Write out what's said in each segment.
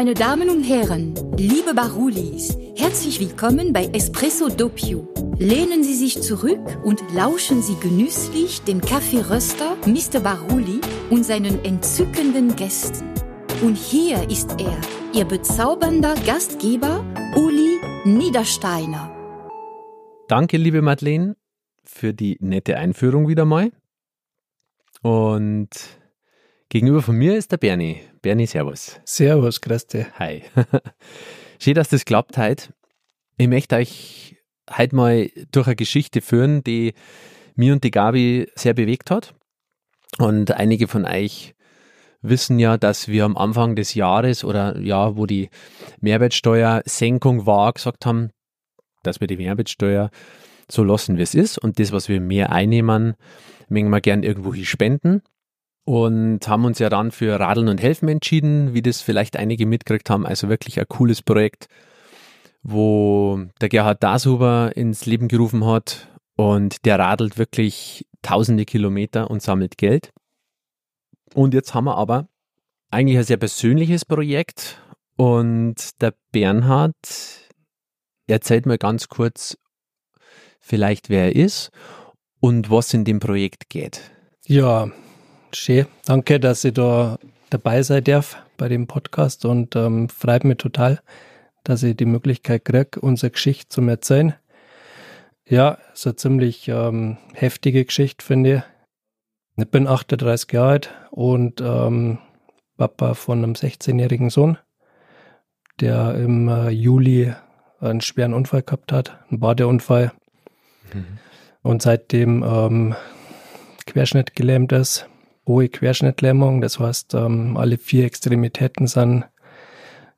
Meine Damen und Herren, liebe Barulis, herzlich willkommen bei Espresso Doppio. Lehnen Sie sich zurück und lauschen Sie genüsslich dem Kaffeeröster Mr. Baruli und seinen entzückenden Gästen. Und hier ist er, Ihr bezaubernder Gastgeber Uli Niedersteiner. Danke, liebe Madeleine, für die nette Einführung wieder mal. Und gegenüber von mir ist der Bernie. Bernie, servus. Servus, Christi. Hi. Schön, dass das klappt heute. Ich möchte euch heute mal durch eine Geschichte führen, die mir und die Gabi sehr bewegt hat. Und einige von euch wissen ja, dass wir am Anfang des Jahres oder ja, wo die Mehrwertsteuersenkung war, gesagt haben, dass wir die Mehrwertsteuer so lassen, wie es ist und das, was wir mehr einnehmen, möchten wir gern irgendwo hier spenden und haben uns ja dann für Radeln und Helfen entschieden, wie das vielleicht einige mitgekriegt haben. Also wirklich ein cooles Projekt, wo der Gerhard Dashuber ins Leben gerufen hat und der radelt wirklich tausende Kilometer und sammelt Geld. Und jetzt haben wir aber eigentlich ein sehr persönliches Projekt und der Bernhard erzählt mal ganz kurz vielleicht, wer er ist und was in dem Projekt geht. Ja, schön. Danke, dass ich da dabei sein darf bei dem Podcast und ähm, freut mich total, dass ich die Möglichkeit kriege, unsere Geschichte zu erzählen. Ja, ist eine ziemlich ähm, heftige Geschichte, finde ich. Ich bin 38 Jahre alt und ähm, Papa von einem 16-jährigen Sohn, der im äh, Juli einen schweren Unfall gehabt hat, einen Badeunfall. Mhm. Und seitdem ähm, Querschnitt gelähmt ist, hohe Querschnittlähmung, das heißt, ähm, alle vier Extremitäten sind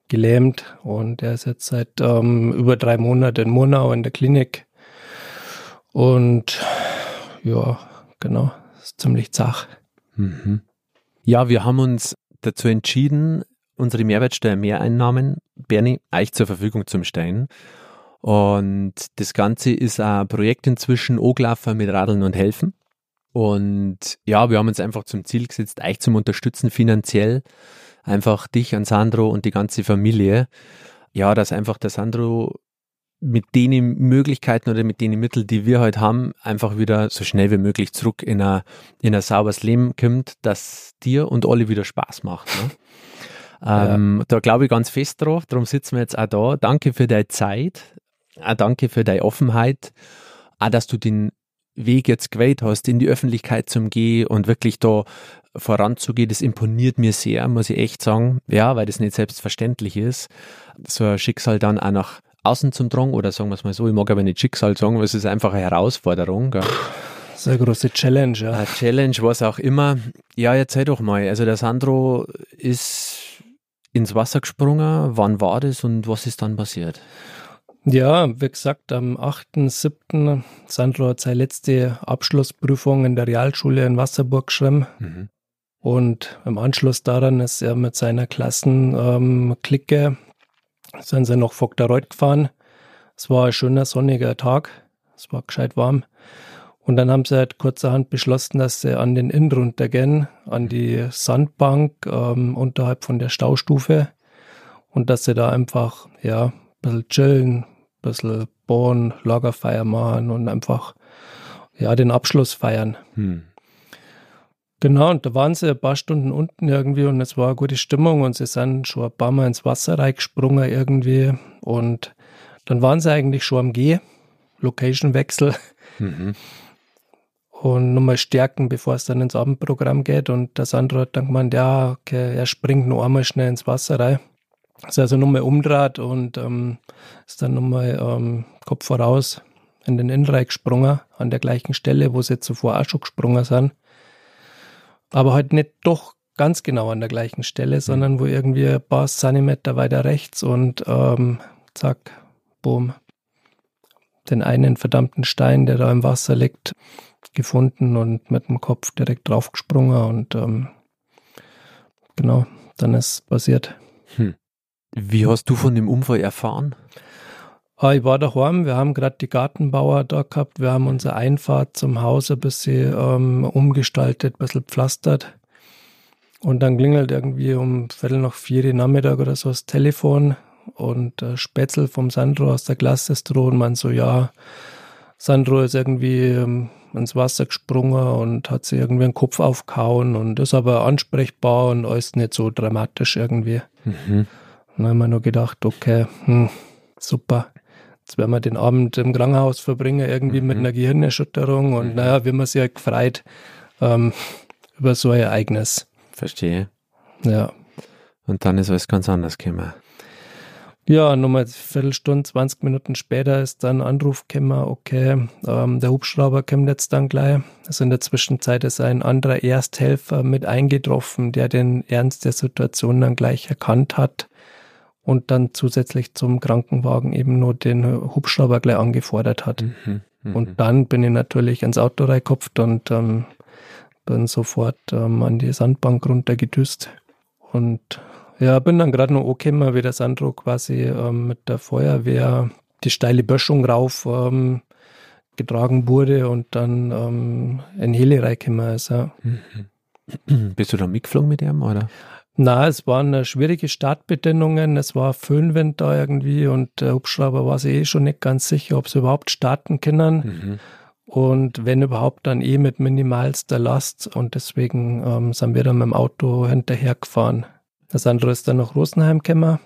gelähmt und er ist jetzt seit ähm, über drei Monaten in Murnau in der Klinik. Und ja, genau, ist ziemlich zach. Mhm. Ja, wir haben uns dazu entschieden, unsere Mehrwertsteuer-Mehreinnahmen, Bernie, euch zur Verfügung zu stellen. Und das Ganze ist ein Projekt inzwischen Oglaffer mit Radeln und Helfen. Und ja, wir haben uns einfach zum Ziel gesetzt, euch zum Unterstützen finanziell. Einfach dich an Sandro und die ganze Familie. Ja, dass einfach der Sandro mit den Möglichkeiten oder mit den Mitteln, die wir heute haben, einfach wieder so schnell wie möglich zurück in ein, in ein sauberes Leben kommt, dass dir und alle wieder Spaß macht. Ne? Ähm, ja. Da glaube ich ganz fest drauf, darum sitzen wir jetzt auch da. Danke für deine Zeit, auch danke für deine Offenheit, auch dass du den Weg jetzt gewählt hast, in die Öffentlichkeit zum Gehen und wirklich da voranzugehen, das imponiert mir sehr, muss ich echt sagen. Ja, weil das nicht selbstverständlich ist, so ein Schicksal dann auch nach außen zum Drang oder sagen wir es mal so, ich mag aber nicht Schicksal sagen, weil es ist einfach eine Herausforderung. Gell? Eine große Challenge, ja. Eine Challenge, was auch immer. Ja, erzähl doch mal. Also der Sandro ist ins Wasser gesprungen. Wann war das und was ist dann passiert? Ja, wie gesagt, am 8.7. Sandro hat seine letzte Abschlussprüfung in der Realschule in Wasserburg geschrieben. Mhm. Und im Anschluss daran ist er mit seiner Klassenklicke ähm, sind sie nach Vogtereuth gefahren. Es war ein schöner sonniger Tag. Es war gescheit warm. Und dann haben sie halt kurzerhand beschlossen, dass sie an den Inn runtergehen, an die Sandbank ähm, unterhalb von der Staustufe. Und dass sie da einfach, ja, ein bisschen chillen, ein bisschen bohren, Lagerfeier machen und einfach, ja, den Abschluss feiern. Hm. Genau, und da waren sie ein paar Stunden unten irgendwie und es war eine gute Stimmung und sie sind schon ein paar Mal ins Wasser reingesprungen irgendwie und dann waren sie eigentlich schon am G, Location-Wechsel mhm. und nochmal stärken, bevor es dann ins Abendprogramm geht und der Sandro hat dann gemeint, ja, okay, er springt noch einmal schnell ins Wasser rein. Ist also nochmal umdreht und ähm, ist dann nochmal ähm, Kopf voraus in den Innenreich gesprungen, an der gleichen Stelle, wo sie zuvor auch schon gesprungen sind aber halt nicht doch ganz genau an der gleichen Stelle, mhm. sondern wo irgendwie ein paar Zentimeter weiter rechts und ähm, zack, boom, den einen verdammten Stein, der da im Wasser liegt, gefunden und mit dem Kopf direkt draufgesprungen und ähm, genau, dann ist passiert. Hm. Wie hast du von dem Unfall erfahren? Ah, ich war daheim, wir haben gerade die Gartenbauer da gehabt, wir haben unsere Einfahrt zum Haus ein bisschen ähm, umgestaltet, ein bisschen pflastert. Und dann klingelt irgendwie um Viertel nach vier Nachmittag oder so das Telefon und äh, Spätzl vom Sandro aus der Klasse ist drohen, man so, ja, Sandro ist irgendwie ähm, ins Wasser gesprungen und hat sich irgendwie den Kopf aufgehauen und ist aber ansprechbar und alles nicht so dramatisch irgendwie. Mhm. Dann haben wir nur gedacht, okay, hm, super. Jetzt werden wir den Abend im Krankenhaus verbringen, irgendwie mhm. mit einer Gehirnerschütterung und mhm. naja, wir haben uns ja gefreut ähm, über so ein Ereignis. Verstehe. Ja. Und dann ist alles ganz anders gekommen. Ja, nochmal eine Viertelstunde, 20 Minuten später ist dann Anruf gekommen, okay, ähm, der Hubschrauber kommt jetzt dann gleich. Also in der Zwischenzeit ist ein anderer Ersthelfer mit eingetroffen, der den Ernst der Situation dann gleich erkannt hat und dann zusätzlich zum Krankenwagen eben nur den Hubschrauber gleich angefordert hat. Mhm, mh. Und dann bin ich natürlich ins Auto reingekopft und ähm, bin sofort ähm, an die Sandbank runtergedüst und ja, bin dann gerade noch angekommen, wie der Sandro quasi ähm, mit der Feuerwehr die steile Böschung rauf ähm, getragen wurde und dann ähm, in Heli reingekommen ist. Ja. Mhm. Bist du da mitgeflogen mit ihm, oder? Na, es waren äh, schwierige Startbedingungen, es war Föhnwind da irgendwie und der Hubschrauber war sich eh schon nicht ganz sicher, ob sie überhaupt starten können. Mhm. Und wenn überhaupt, dann eh mit minimalster Last. Und deswegen ähm, sind wir dann mit dem Auto hinterhergefahren. Das andere ist dann nach Rosenheim gekommen,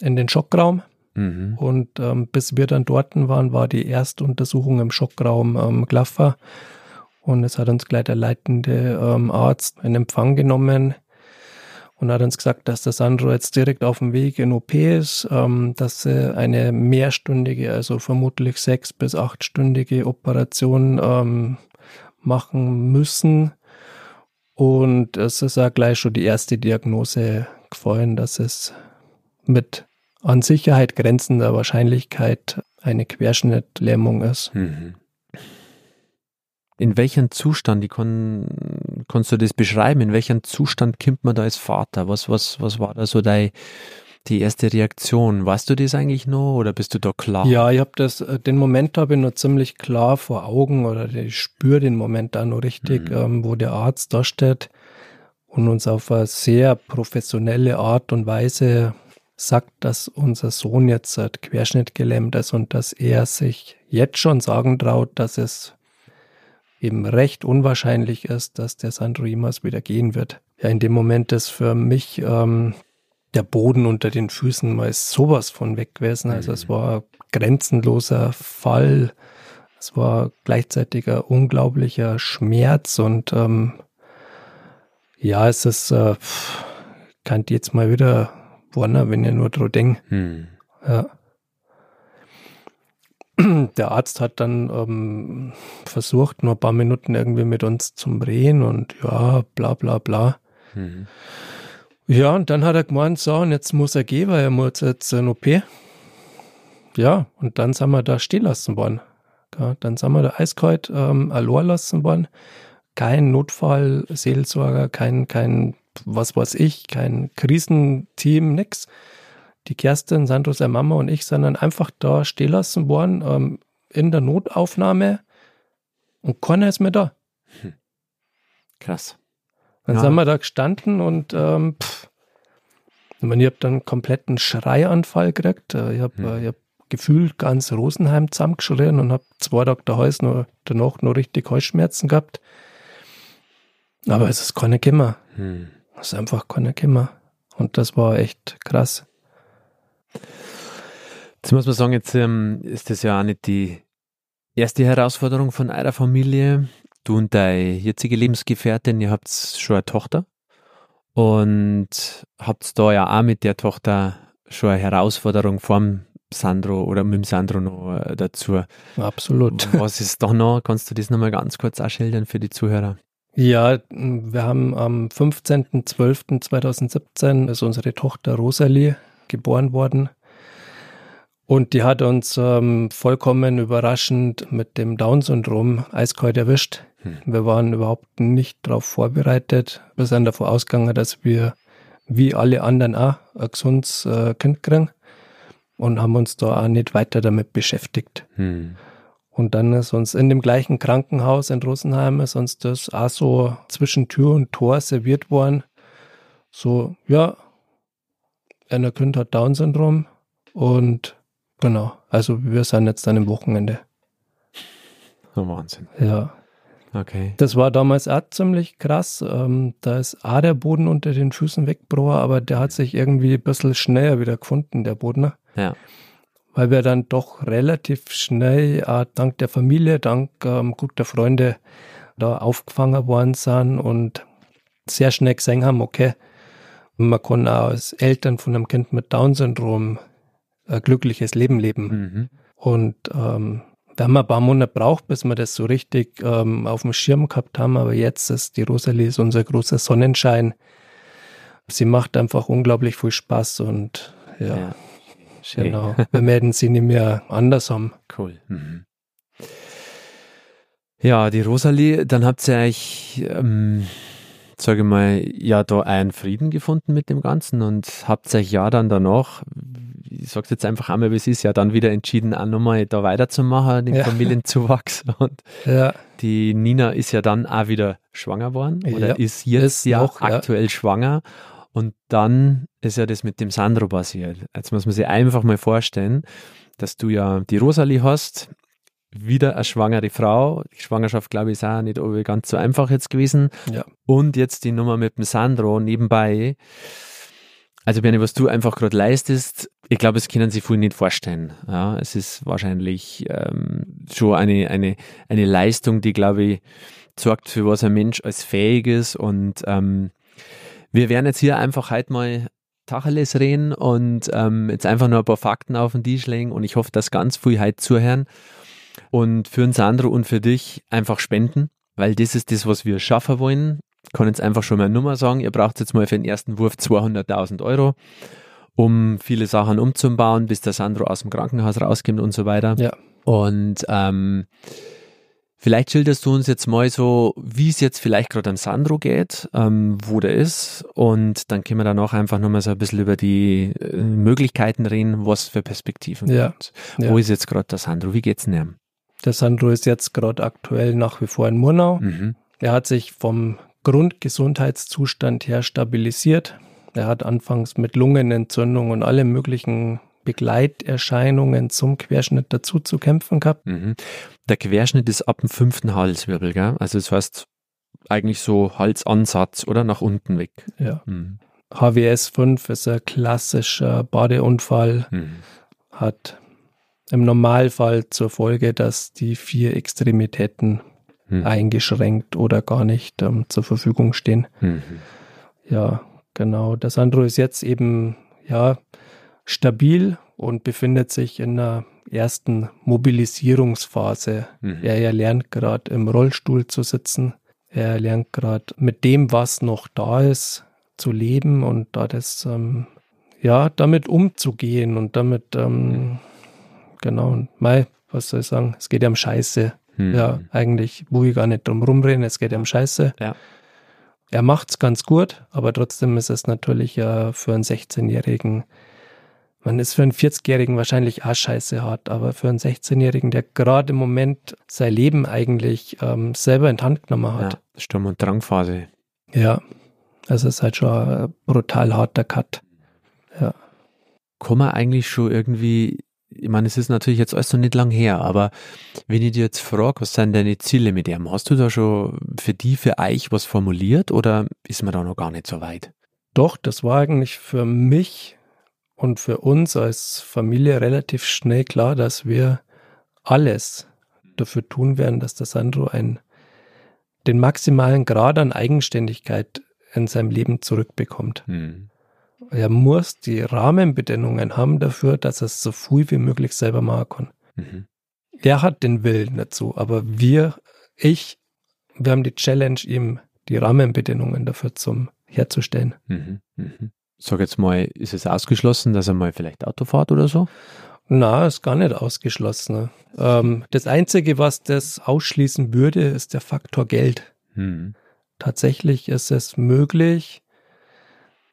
in den Schockraum. Mhm. Und ähm, bis wir dann dort waren, war die erste Untersuchung im Schockraum ähm, Glaffer. Und es hat uns gleich der leitende ähm, Arzt in Empfang genommen und hat uns gesagt, dass der Sandro jetzt direkt auf dem Weg in OP ist, ähm, dass sie eine mehrstündige, also vermutlich sechs- bis achtstündige Operation ähm, machen müssen und es ist auch gleich schon die erste Diagnose gefallen, dass es mit an Sicherheit grenzender Wahrscheinlichkeit eine Querschnittlähmung ist. Mhm. In welchem Zustand, ich kann, kannst du das beschreiben, in welchem Zustand kommt man da als Vater? Was, was, was war da so dein, die erste Reaktion? Weißt du das eigentlich noch oder bist du da klar? Ja, ich habe das, äh, den Moment habe ich noch ziemlich klar vor Augen oder ich spüre den Moment da noch richtig, mhm. ähm, wo der Arzt da steht und uns auf eine sehr professionelle Art und Weise sagt, dass unser Sohn jetzt seit Querschnitt gelähmt ist und dass er sich jetzt schon sagen traut, dass es eben recht unwahrscheinlich ist, dass der Sandro jemals wieder gehen wird. Ja, in dem Moment ist für mich ähm, der Boden unter den Füßen mal sowas von weg gewesen. Also es mhm. war grenzenloser Fall. Es war gleichzeitiger unglaublicher Schmerz und ähm, ja, es ist, äh, kann jetzt mal wieder warnen, wenn ihr nur dran denkt. Hm. Ja. Der Arzt hat dann ähm, versucht, nur ein paar Minuten irgendwie mit uns zu reden und ja, bla bla bla. Hm. Ja, und dann hat er gemeint, so, und jetzt muss er gehen, weil er muss jetzt ein OP. Ja, und dann sind wir da stehen lassen worden. Ja, dann sind wir da eiskalt ähm, allein lassen worden. Kein Notfallseelsorger, kein, kein, was weiß ich, kein Krisenteam, nix. Die Kerstin, Sandro, seine Mama und ich sind dann einfach da stehen lassen worden, ähm, in der Notaufnahme. Und keiner ist mehr da. Hm. Krass. Dann ja. sind wir da gestanden und ähm, pff, ich, meine, ich habe dann einen kompletten Schreianfall gekriegt. Äh, ich habe hm. hab gefühlt ganz Rosenheim zusammengeschrien und habe zwei Tage daheim nur, danach noch richtig Heuschmerzen gehabt. Aber es ist keine Kimmer. Hm. Es ist einfach keine Kimmer. Und das war echt krass. Jetzt muss man sagen, jetzt ähm, ist das ja auch nicht die erste Herausforderung von eurer Familie. Du und deine jetzige Lebensgefährtin, ihr habt schon eine Tochter und habt da ja auch mit der Tochter schon eine Herausforderung vom Sandro oder mit dem Sandro noch äh, dazu. Absolut. Was ist da noch? Kannst du das nochmal ganz kurz ausschildern für die Zuhörer? Ja, wir haben am 15.12.2017 ist unsere Tochter Rosalie geboren worden. Und die hat uns ähm, vollkommen überraschend mit dem Down-Syndrom eiskalt erwischt. Hm. Wir waren überhaupt nicht darauf vorbereitet. Wir sind davon ausgegangen, dass wir wie alle anderen auch ein gesundes äh, Kind kriegen und haben uns da auch nicht weiter damit beschäftigt. Hm. Und dann ist uns in dem gleichen Krankenhaus in Rosenheim ist uns das auch so zwischen Tür und Tor serviert worden. So, ja, einer Kind hat Down-Syndrom und genau, also wir sind jetzt dann im Wochenende. Oh, Wahnsinn. Ja. Okay. Das war damals auch ziemlich krass. Ähm, da ist auch der Boden unter den Füßen weggebrochen, aber der hat sich irgendwie ein bisschen schneller wieder gefunden, der Boden. Ja. Weil wir dann doch relativ schnell, äh, dank der Familie, dank ähm, guter Freunde, da aufgefangen worden sind und sehr schnell gesehen haben, okay, man kann auch als Eltern von einem Kind mit Down-Syndrom ein glückliches Leben leben. Mhm. Und ähm, da haben wir ein paar Monate braucht, bis wir das so richtig ähm, auf dem Schirm gehabt haben. Aber jetzt ist die Rosalie ist unser großer Sonnenschein. Sie macht einfach unglaublich viel Spaß und ja, Ja. Genau. Wir melden sie nicht mehr anders haben. Cool. Mhm. Ja, die Rosalie, dann habt ihr euch, ähm, sage ich mal, ja, da einen Frieden gefunden mit dem Ganzen und habt euch ja dann danach, ich sag's jetzt einfach einmal, wie es ist, ja dann wieder entschieden, auch nochmal da weiterzumachen, den Ja. Familienzuwachs. Und Ja, die Nina ist ja dann auch wieder schwanger worden oder Ja, ist jetzt ist ja noch, ja. aktuell schwanger. Und dann ist ja das mit dem Sandro passiert. Jetzt muss man sich einfach mal vorstellen, dass du ja die Rosalie hast, wieder eine schwangere Frau. Die Schwangerschaft, glaube ich, ist auch nicht ganz so einfach jetzt gewesen. Und jetzt die Nummer mit dem Sandro nebenbei. Also, Bernie, was du einfach gerade leistest, ich glaube, das können sich viele nicht vorstellen. Ja, es ist wahrscheinlich ähm, schon eine, eine, eine Leistung, die, glaube ich, sorgt für was ein Mensch als fähig ist. Und ähm, wir werden jetzt hier einfach heute mal Tacheles reden und ähm, jetzt einfach nur ein paar Fakten auf den Tisch legen. Und ich hoffe, dass ganz viel heute zuhören und für den Sandro und für dich einfach spenden, weil das ist das, was wir schaffen wollen. Ich kann jetzt einfach schon mal eine Nummer sagen. Ihr braucht jetzt mal für den ersten Wurf 200.000 Euro, um viele Sachen umzubauen, bis der Sandro aus dem Krankenhaus rauskommt und so weiter. ja. Und ähm, vielleicht schilderst du uns jetzt mal so, wie es jetzt vielleicht gerade am Sandro geht, ähm, wo der ist. Und dann können wir danach einfach nochmal so ein bisschen über die äh, Möglichkeiten reden, was für Perspektiven Ja. gibt. Ja. Wo ist jetzt gerade der Sandro? Wie geht's denn ihm? Der Sandro ist jetzt gerade aktuell nach wie vor in Murnau. Mhm. Er hat sich vom Grundgesundheitszustand her stabilisiert. Er hat anfangs mit Lungenentzündung und alle möglichen Begleiterscheinungen zum Querschnitt dazu zu kämpfen gehabt. Mhm. Der Querschnitt ist ab dem fünften Halswirbel, gell? Also das heißt eigentlich so Halsansatz oder nach unten weg. Ja. Mhm. HWS 5 ist ein klassischer Badeunfall, Mhm. hat im Normalfall zur Folge, dass die vier Extremitäten Mhm. eingeschränkt oder gar nicht ähm, zur Verfügung stehen. Mhm. Ja, genau. Der Sandro ist jetzt eben ja stabil und befindet sich in einer ersten Mobilisierungsphase. Mhm. Er, er lernt gerade im Rollstuhl zu sitzen. Er lernt gerade mit dem, was noch da ist, zu leben und da das ähm, ja damit umzugehen und damit ähm, genau. Und Mai, was soll ich sagen? Es geht ja um Scheiße. Mhm. Ja, eigentlich will ich gar nicht drum rumreden, es geht ja um Scheiße. Ja. Er macht's ganz gut, aber trotzdem ist es natürlich ja für einen 16-Jährigen, man ist für einen 40-Jährigen wahrscheinlich auch scheiße hart, aber für einen 16-Jährigen, der gerade im Moment sein Leben eigentlich ähm, selber in die Hand genommen Ja, hat. Sturm- und Drangphase. Ja. Also es ist halt schon ein brutal harter Cut. Ja. Kann man eigentlich schon irgendwie, ich meine, es ist natürlich jetzt alles noch nicht lang her, aber wenn ich dir jetzt frage, was sind deine Ziele mit ihm, hast du da schon für die, für euch was formuliert oder ist man da noch gar nicht so weit? Doch, das war eigentlich für mich und für uns als Familie relativ schnell klar, dass wir alles dafür tun werden, dass der Sandro ein, den maximalen Grad an Eigenständigkeit in seinem Leben zurückbekommt. Hm. Er muss die Rahmenbedingungen haben dafür, dass er es so viel wie möglich selber machen kann. Mhm. Er hat den Willen dazu, aber wir, ich, wir haben die Challenge, ihm die Rahmenbedingungen dafür zum herzustellen. Mhm. Mhm. Sag jetzt mal, ist es ausgeschlossen, dass er mal vielleicht Auto fährt oder so? Na, ist gar nicht ausgeschlossen. Ähm, das Einzige, was das ausschließen würde, ist der Faktor Geld. Hm. Tatsächlich ist es möglich,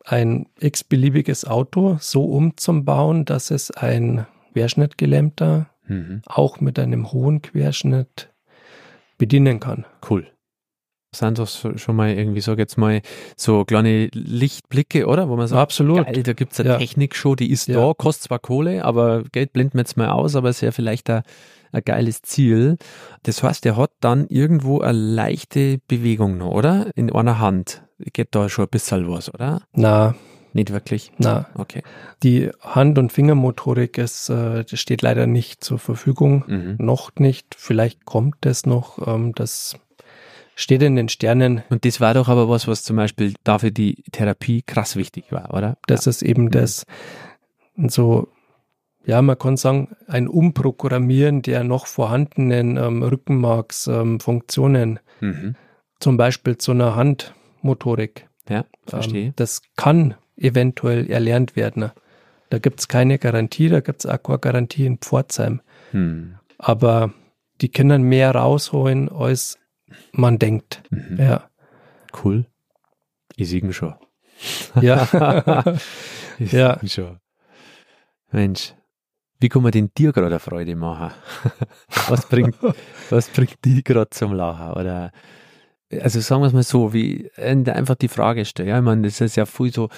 ein x-beliebiges Auto so umzubauen, dass es ein Querschnittgelähmter mhm. auch mit einem hohen Querschnitt bedienen kann. Cool. Sind das schon mal irgendwie, sag jetzt mal, so kleine Lichtblicke, oder? Wo man sagt, Absolut. geil, da gibt es eine ja. Technikshow, die ist ja. da, kostet zwar Kohle, aber Geld blenden wir jetzt mal aus, aber ist ja vielleicht ein, ein geiles Ziel. Das heißt, der hat dann irgendwo eine leichte Bewegung noch, oder? In einer Hand. Geht da schon ein bisschen was, oder? Na, nicht wirklich? Na, okay. Die Hand- und Fingermotorik ist, äh, steht leider nicht zur Verfügung. Mhm. Noch nicht. Vielleicht kommt es noch. Ähm, das steht in den Sternen. Und das war doch aber was, was zum Beispiel dafür die Therapie krass wichtig war, oder? Das ja. ist eben mhm. das. So, ja, man kann sagen, ein Umprogrammieren der noch vorhandenen ähm, Rückenmarksfunktionen. Ähm, mhm. Zum Beispiel zu einer Handmotorik. Ja, verstehe. Ähm, das kann eventuell erlernt werden. Da gibt es keine Garantie, da gibt es auch keine Garantie in Pforzheim. Hm. Aber die können mehr rausholen, als man denkt. Mhm. Ja. Cool. Ich sehe schon. Ja. ich ja. schon. Mensch, wie kann man den dir gerade eine Freude machen? was bringt, was bringt die gerade zum Lachen? Oder also sagen wir es mal so, wie einfach die Frage stellen. Ja, ich meine, das ist ja viel so,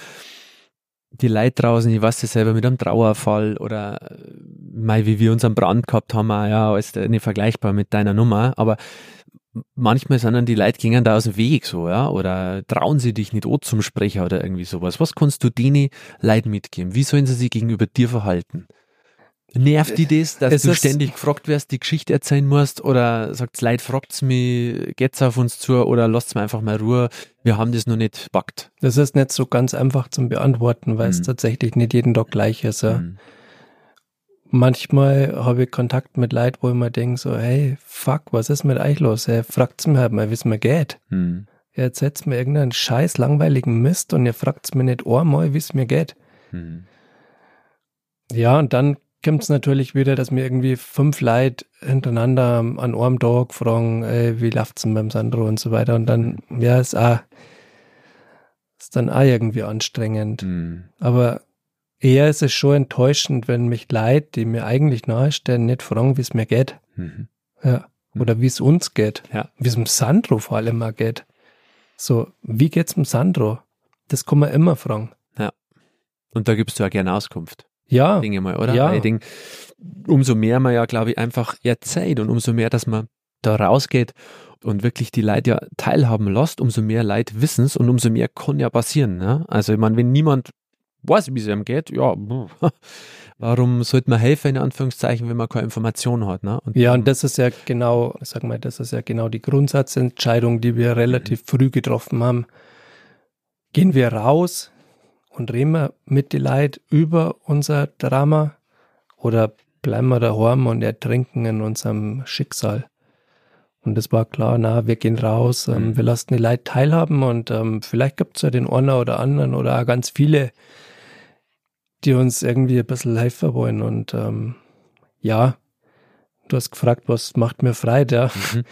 die Leute draußen, ich weiß das selber mit einem Trauerfall oder mal wie wir unseren Brand gehabt haben, ja, ist nicht vergleichbar mit deiner Nummer, aber manchmal sind dann die Leute gingen da aus dem Weg so, ja, oder trauen sie dich nicht o zum Sprecher oder irgendwie sowas. Was kannst du denen Leuten mitgeben? Wie sollen sie sich gegenüber dir verhalten? Nervt die das, dass es du ständig gefragt wirst, die Geschichte erzählen musst oder sagt Leid, fragt's mich, geht's auf uns zu oder lasst's mir einfach mal Ruhe, wir haben das noch nicht packt. Das ist nicht so ganz einfach zum Beantworten, weil mhm. es tatsächlich nicht jeden Tag gleich ist. Ja. Mhm. Manchmal habe ich Kontakt mit Leid, wo ich mir denke so, hey, fuck, was ist mit euch los? Hey, fragt's mir halt mal, wie es mir geht. Mhm. Ihr erzählt mir irgendeinen scheiß langweiligen Mist und ihr fragt's mir nicht einmal, wie es mir geht. Mhm. Ja, und dann kommt es natürlich wieder, dass mir irgendwie fünf Leute hintereinander an einem Tag fragen, ey, wie läuft's denn beim Sandro und so weiter. Und dann, ja, ist auch, ist dann auch irgendwie anstrengend. Mhm. Aber eher ist es schon enttäuschend, wenn mich Leute, die mir eigentlich nahestehen, nicht fragen, wie es mir geht. Mhm. Ja. Mhm. Oder wie es uns geht. Ja. Wie es dem Sandro vor allem mal geht. So, wie geht's dem Sandro? Das kann man immer fragen. Ja. Und da gibst du ja gerne Auskunft ja. Dinge mal, oder? Ja. Denke, umso mehr man ja, glaube ich, einfach erzählt und umso mehr, dass man da rausgeht und wirklich die Leute ja teilhaben lässt, umso mehr Leute wissen es und umso mehr kann ja passieren. Ne? Also ich meine, wenn niemand weiß, wie es ihm geht, ja, warum sollte man helfen, in Anführungszeichen, wenn man keine Information hat? Ne? Und ja, und das ist ja genau, sag mal, das ist ja genau die Grundsatzentscheidung, die wir relativ früh getroffen haben. Gehen wir raus, und reden wir mit den Leuten über unser Drama oder bleiben wir daheim und ertrinken in unserem Schicksal? Und das war klar, na, wir gehen raus, ähm, mhm. wir lassen die Leute teilhaben und ähm, vielleicht gibt es ja den einen oder anderen oder auch ganz viele, die uns irgendwie ein bisschen helfen wollen. Und ähm, ja, du hast gefragt, was macht mir Freude? Ja. Mhm.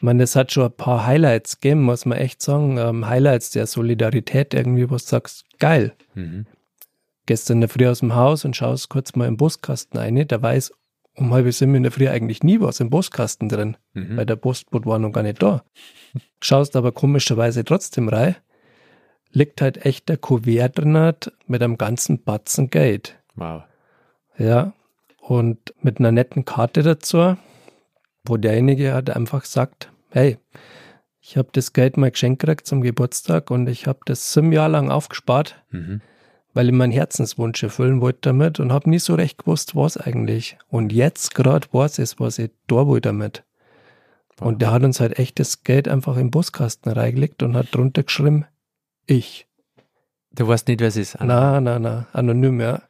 Meine, es hat schon ein paar Highlights gegeben, muss man echt sagen. Ähm, Highlights der Solidarität irgendwie, wo du sagst, geil. Mhm. Gestern in der Früh aus dem Haus und schaust kurz mal im Buskasten rein. Da weiß um halb sieben in der Früh eigentlich nie was im Buskasten drin, mhm. weil der Postboot war noch gar nicht da. Schaust aber komischerweise trotzdem rein, liegt halt echt der Kuvert drin mit einem ganzen Batzen Geld. Wow. Ja, und mit einer netten Karte dazu, wo derjenige hat einfach sagt, hey, ich habe das Geld mal geschenkt gekriegt zum Geburtstag und ich habe das sieben Jahre lang aufgespart, mhm. weil ich meinen Herzenswunsch erfüllen wollte damit und habe nie so recht gewusst, was eigentlich. Und jetzt gerade weiß ich, was ich da wollte damit. Wow. Und der hat uns halt echt das Geld einfach im Buskasten reingelegt und hat drunter geschrieben, ich. Du weißt nicht, wer es ist? Nein, nein, nein, anonym, ja.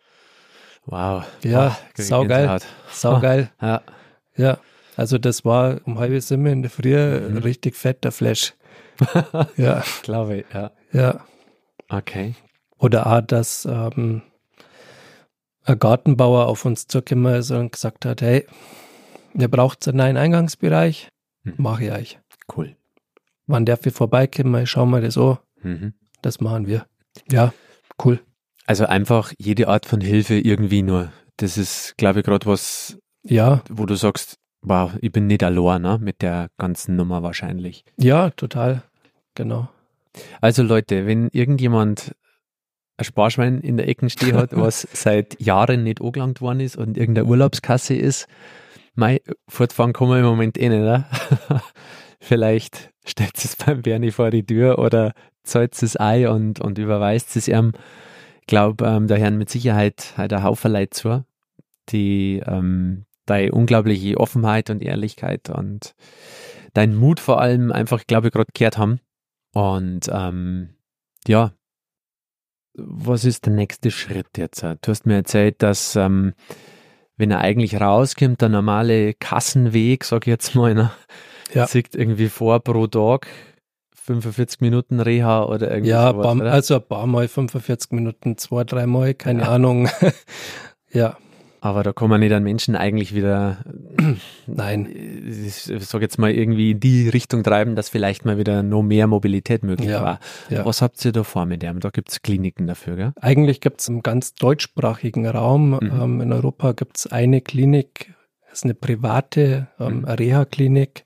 Wow. Ja, oh, saugeil. Saugeil. ja. Ja. Also das war um halb sieben in der Früh mhm. richtig fetter Flash. ja. Glaube ich, ja. Ja. Okay. Oder auch, dass ähm, ein Gartenbauer auf uns zugekommen ist und gesagt hat, hey, ihr braucht einen neuen Eingangsbereich, mhm. mache ich euch. Cool. Wann darf ich vorbeikommen, schauen wir das an. Mhm. Das machen wir. Ja, cool. Also einfach jede Art von Hilfe irgendwie nur. Das ist, glaube ich, gerade was Ja. Wo du sagst, wow, ich bin nicht allein ne, mit der ganzen Nummer wahrscheinlich. Ja, total. Genau. Also Leute, wenn irgendjemand ein Sparschwein in der Ecke stehen hat, was seit Jahren nicht angelangt worden ist und irgendeine Urlaubskasse ist, mei, fortfahren kann man im Moment eh nicht, oder? Vielleicht stellt es beim Bernie vor die Tür oder zahlt es Ei und, und überweist es ihm. Ich glaube, ähm, da hören mit Sicherheit halt ein Haufen Leute zu, die ähm, deine unglaubliche Offenheit und Ehrlichkeit und deinen Mut vor allem einfach, glaube ich, gerade gehört haben. Und ähm, ja, was ist der nächste Schritt jetzt? Du hast mir erzählt, dass ähm, wenn er eigentlich rauskommt, der normale Kassenweg, sag ich jetzt mal, ne, ja. sieht irgendwie vor pro Tag 45 Minuten Reha oder irgendwie Ja, sowas, paar, also ein paar Mal 45 Minuten, zwei, dreimal, keine ja. Ahnung. ja. Aber da kann man nicht an Menschen eigentlich wieder, nein, ich sage jetzt mal irgendwie in die Richtung treiben, dass vielleicht mal wieder noch mehr Mobilität möglich ja, war. Ja. Was habt ihr da vor mit dem? Da gibt es Kliniken dafür, gell? Eigentlich gibt es im ganz deutschsprachigen Raum, mhm. ähm, in Europa gibt es eine Klinik, das ist eine private ähm, mhm. Reha-Klinik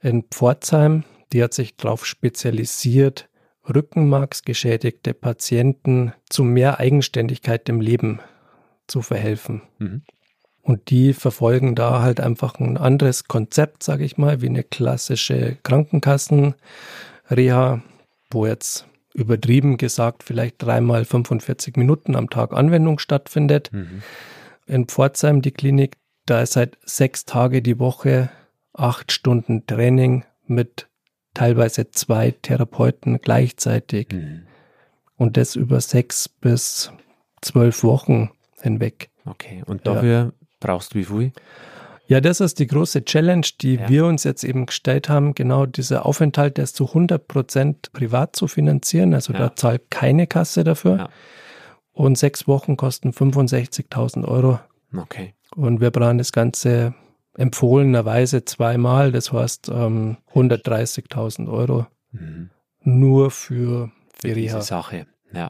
in Pforzheim, die hat sich darauf spezialisiert, Rückenmarksgeschädigte Patienten zu mehr Eigenständigkeit im Leben zu verhelfen. Mhm. Und die verfolgen da halt einfach ein anderes Konzept, sage ich mal, wie eine klassische Krankenkassen-Reha, wo jetzt übertrieben gesagt vielleicht dreimal 45 Minuten am Tag Anwendung stattfindet. Mhm. In Pforzheim die Klinik, da ist halt sechs Tage die Woche, acht Stunden Training mit teilweise zwei Therapeuten gleichzeitig. Mhm. Und das über sechs bis zwölf Wochen hinweg. Okay, und dafür ja. brauchst du wie viel? Ja, das ist die große Challenge, die ja. wir uns jetzt eben gestellt haben. Genau dieser Aufenthalt, der ist zu 100 Prozent privat zu finanzieren. Also ja. da zahlt keine Kasse dafür. Ja. Und sechs Wochen kosten 65.000 Euro. Okay. Und wir brauchen das Ganze empfohlenerweise zweimal. Das heißt ähm, 130.000 Euro. Mhm. Nur für, für diese Sache. Ja.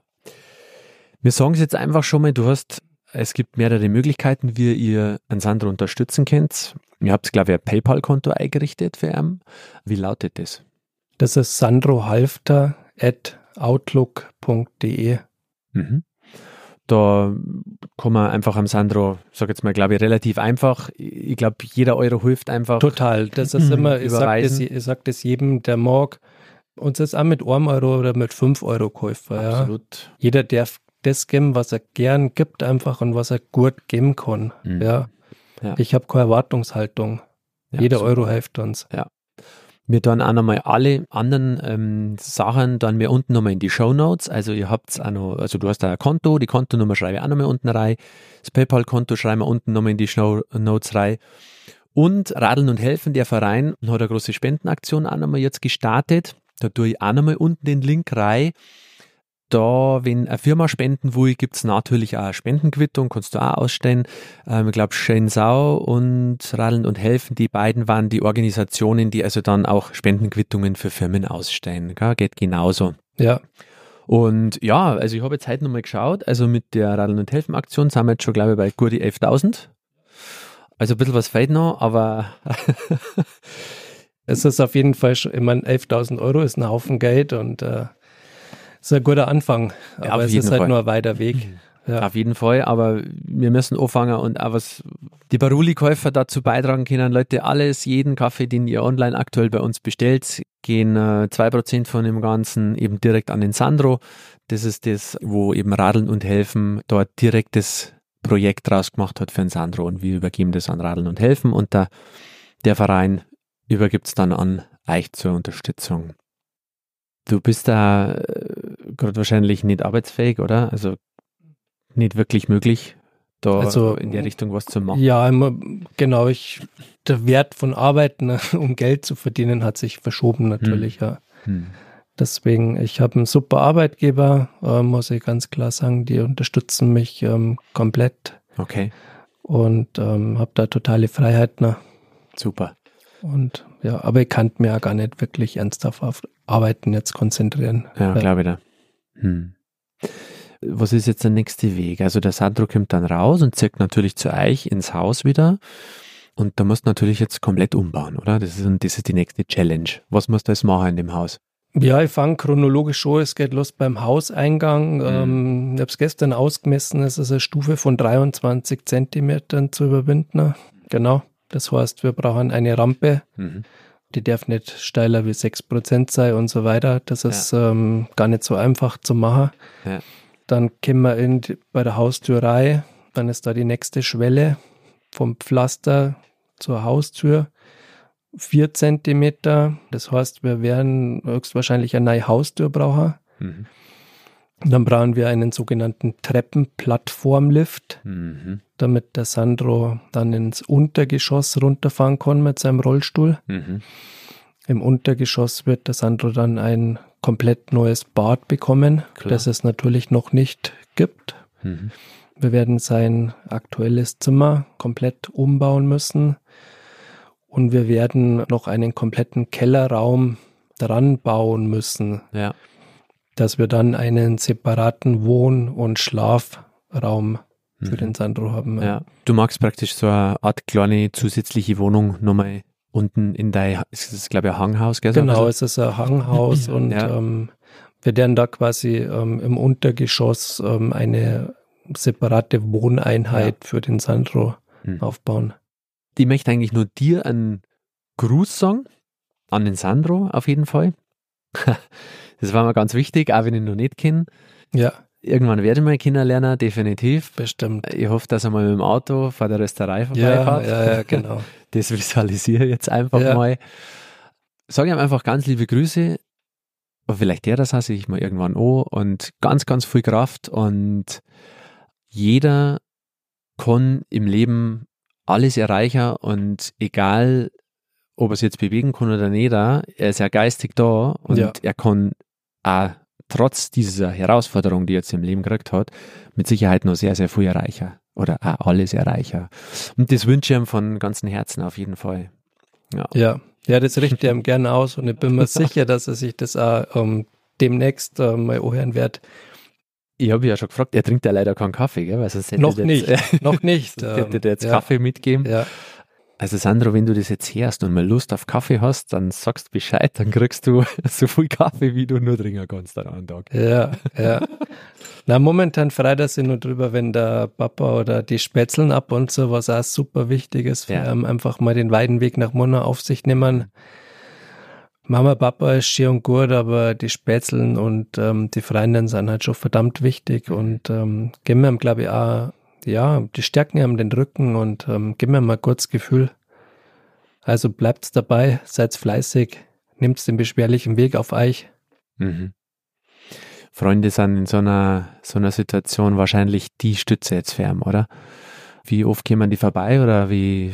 Wir sagen es jetzt einfach schon mal, du hast es gibt mehrere Möglichkeiten, wie ihr einen Sandro unterstützen könnt. Ihr habt, glaube ich, ein PayPal-Konto eingerichtet für ihn. Wie lautet das? Das ist sandrohalfter.outlook.de. Mhm. Da kann man einfach am Sandro, sag jetzt mal, glaube ich, relativ einfach. Ich glaube, jeder Euro hilft einfach. Total. Das ist immer, ich sage das, sag das jedem, der mag. Uns ist auch mit einem Euro oder mit fünf Euro Käufer. Absolut. Ja. Jeder darf das geben, was er gern gibt, einfach und was er gut geben kann. Mhm. Ja. ja. Ich habe keine Erwartungshaltung. Ja, Jeder super. Euro hilft uns. Ja. Wir dann auch nochmal alle anderen ähm, Sachen dann mir unten nochmal in die Show Notes. Also ihr habt auch noch, also du hast da ein Konto, die Kontonummer schreibe ich auch nochmal unten rein. Das PayPal-Konto schreiben wir unten nochmal in die Show Notes rein. Und Radeln und Helfen, der Verein, hat eine große Spendenaktion auch nochmal jetzt gestartet. Da tue ich auch nochmal unten den Link rein da, wenn eine Firma spenden will, gibt es natürlich auch eine Spendenquittung, kannst du auch ausstellen. Ähm, ich glaube, Schensau und Radeln und Helfen, die beiden waren die Organisationen, die also dann auch Spendenquittungen für Firmen ausstellen. Gell? Geht genauso. Ja. Und ja, also ich habe jetzt heute nochmal geschaut, also mit der Radeln und Helfen Aktion sind wir jetzt schon, glaube ich, bei gut 11.000. Also ein bisschen was fehlt noch, aber es ist auf jeden Fall schon, ich meine, 11.000 Euro ist ein Haufen Geld und äh, ist ein guter Anfang, aber ja, es ist halt Fall. nur ein weiter Weg. Mhm. Ja. Auf jeden Fall, aber wir müssen anfangen und auch was die Baruli-Käufer dazu beitragen können. Leute, alles, jeden Kaffee, den ihr online aktuell bei uns bestellt, gehen äh, 2% von dem Ganzen eben direkt an den Sandro. Das ist das, wo eben Radeln und Helfen dort direkt das Projekt draus gemacht hat für den Sandro und wir übergeben das an Radeln und Helfen und der, der Verein übergibt es dann an euch zur Unterstützung. Du bist da äh, gerade wahrscheinlich nicht arbeitsfähig, oder? Also nicht wirklich möglich, da also, in der Richtung was zu machen. Ja, genau. Ich, der Wert von Arbeiten, um Geld zu verdienen, hat sich verschoben natürlich, hm. ja. Hm. Deswegen, ich habe einen super Arbeitgeber, äh, muss ich ganz klar sagen. Die unterstützen mich ähm, komplett. Okay. Und ähm, habe da totale Freiheit. Ne? Super. Und ja, aber ich kann mir ja gar nicht wirklich ernsthaft auf Arbeiten jetzt konzentrieren. Ja, glaube ich da. Hm. was ist jetzt der nächste Weg? Also der Sandro kommt dann raus und zirkt natürlich zu euch ins Haus wieder. Und da musst du natürlich jetzt komplett umbauen, oder? Das ist, das ist die nächste Challenge. Was musst du jetzt machen in dem Haus? Ja, ich fange chronologisch an. Es geht los beim Hauseingang. Mhm. Ähm, ich habe es gestern ausgemessen. Es ist eine Stufe von 23 Zentimetern zu überwinden. Genau. Das heißt, wir brauchen eine Rampe. Mhm. Die darf nicht steiler wie 6% sein und so weiter. Das ist ja. ähm, gar nicht so einfach zu machen. Ja. Dann kommen wir in, bei der Haustür rein. Dann ist da die nächste Schwelle vom Pflaster zur Haustür. Vier Zentimeter. Das heißt, wir werden höchstwahrscheinlich eine neue Haustür brauchen. Mhm. Dann brauchen wir einen sogenannten Treppenplattformlift, mhm. damit der Sandro dann ins Untergeschoss runterfahren kann mit seinem Rollstuhl. Mhm. Im Untergeschoss wird der Sandro dann ein komplett neues Bad bekommen, Klar. das es natürlich noch nicht gibt. Mhm. Wir werden sein aktuelles Zimmer komplett umbauen müssen und wir werden noch einen kompletten Kellerraum dran bauen müssen. Ja dass wir dann einen separaten Wohn- und Schlafraum für mhm. den Sandro haben. Ja. Du magst praktisch so eine Art kleine zusätzliche Wohnung nochmal unten in dein, ist das glaube ich ein Hanghaus, gell? Genau, es ist ein Hanghaus und ja. ähm, wir werden da quasi ähm, im Untergeschoss ähm, eine separate Wohneinheit ja. für den Sandro mhm. aufbauen. Ich möchte eigentlich nur dir einen Gruß sagen, an den Sandro auf jeden Fall. Das war mir ganz wichtig, auch wenn ich noch nicht kenne. Ja. Irgendwann werde ich mal kennenlernen, definitiv. Bestimmt. Ich hoffe, dass er mal mit dem Auto vor der Rösterei vorbeifährt. Ja, ja, ja, genau. Das visualisiere ich jetzt einfach ja. mal. Sage ihm einfach ganz liebe Grüße. Aber vielleicht der das hasse ich mal irgendwann an und ganz, ganz viel Kraft und jeder kann im Leben alles erreichen und egal, ob er es jetzt bewegen kann oder nicht, er ist ja geistig da und ja. er kann auch trotz dieser Herausforderung, die er jetzt im Leben gekriegt hat, mit Sicherheit noch sehr, sehr viel erreicher oder auch alles erreicher. Und das wünsche ich ihm von ganzem Herzen auf jeden Fall. Ja, ja, ja das richtet er ihm gerne aus und ich bin mir sicher, dass er sich das auch um, demnächst um, mal anhören wird. Ich habe ja schon gefragt, er trinkt ja leider keinen Kaffee, gell? Weil sonst noch nicht, jetzt, noch nicht. Hätte dir jetzt ja. Kaffee mitgeben. Ja. Also Sandro, wenn du das jetzt hörst und mal Lust auf Kaffee hast, dann sagst Bescheid, dann kriegst du so viel Kaffee, wie du nur trinken kannst an einem Tag. Ja, ja. Na, momentan freut er sich nur drüber, wenn der Papa oder die Spätzeln ab und so, was auch super wichtig ist, für ja. einfach mal den weiten Weg nach Mona auf sich nehmen. Mama, Papa ist schön und gut, aber die Spätzeln und ähm, die Freundinnen sind halt schon verdammt wichtig und ähm, geben mir, glaube ich, auch ja, die stärken haben den Rücken und ähm, gib mir mal kurz Gefühl. Also bleibt dabei, seid fleißig, nimmt den beschwerlichen Weg auf euch. Mhm. Freunde sind in so einer, so einer Situation wahrscheinlich die Stütze jetzt für ihn, oder? Wie oft kämen die vorbei oder wie,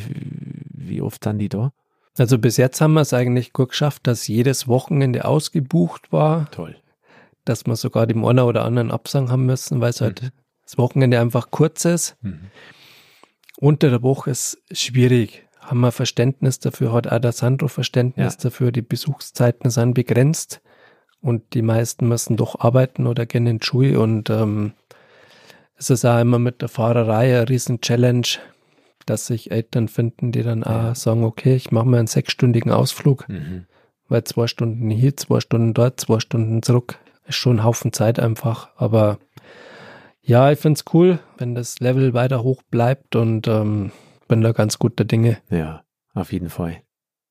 wie oft sind die da? Also bis jetzt haben wir es eigentlich gut geschafft, dass jedes Wochenende ausgebucht war. Toll. Dass wir sogar dem einen oder anderen Absang haben müssen, weil es halt mhm das Wochenende einfach kurz ist. Mhm. Unter der Woche ist schwierig. Haben wir Verständnis dafür, hat auch der Sandro Verständnis ja. dafür. Die Besuchszeiten sind begrenzt und die meisten müssen doch arbeiten oder gehen in Schule und ähm, es ist auch immer mit der Fahrerei eine riesen Challenge, dass sich Eltern finden, die dann ja. auch sagen, okay, ich mache mir einen sechsstündigen Ausflug, mhm. weil zwei Stunden hier, zwei Stunden dort, zwei Stunden zurück, ist schon ein Haufen Zeit einfach, aber ja, ich finde es cool, wenn das Level weiter hoch bleibt und ähm, bin da ganz guter Dinge. Ja, auf jeden Fall.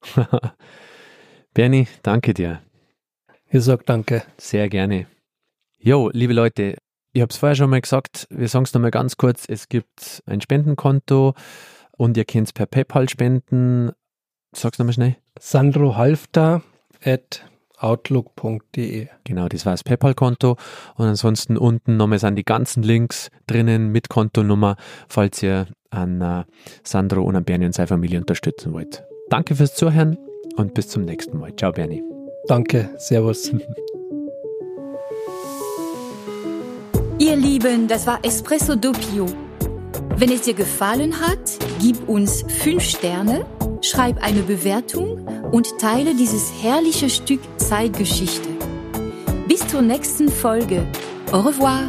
Bernie, danke dir. Ich sag danke. Sehr gerne. Jo, liebe Leute, ich habe es vorher schon mal gesagt, wir sagen es nochmal ganz kurz, es gibt ein Spendenkonto und ihr könnt es per PayPal spenden. Sag's nochmal schnell. Sandro Halfter at outlook.de. Genau, das war das PayPal-Konto. Und ansonsten unten nochmal sind die ganzen Links drinnen mit Kontonummer, falls ihr an uh, Sandro und an Bernie und seine Familie unterstützen wollt. Danke fürs Zuhören und bis zum nächsten Mal. Ciao, Bernie. Danke, Servus. Ihr Lieben, das war Espresso Doppio. Wenn es dir gefallen hat, gib uns 5 Sterne, schreib eine Bewertung und teile dieses herrliche Stück Zeitgeschichte. Bis zur nächsten Folge. Au revoir.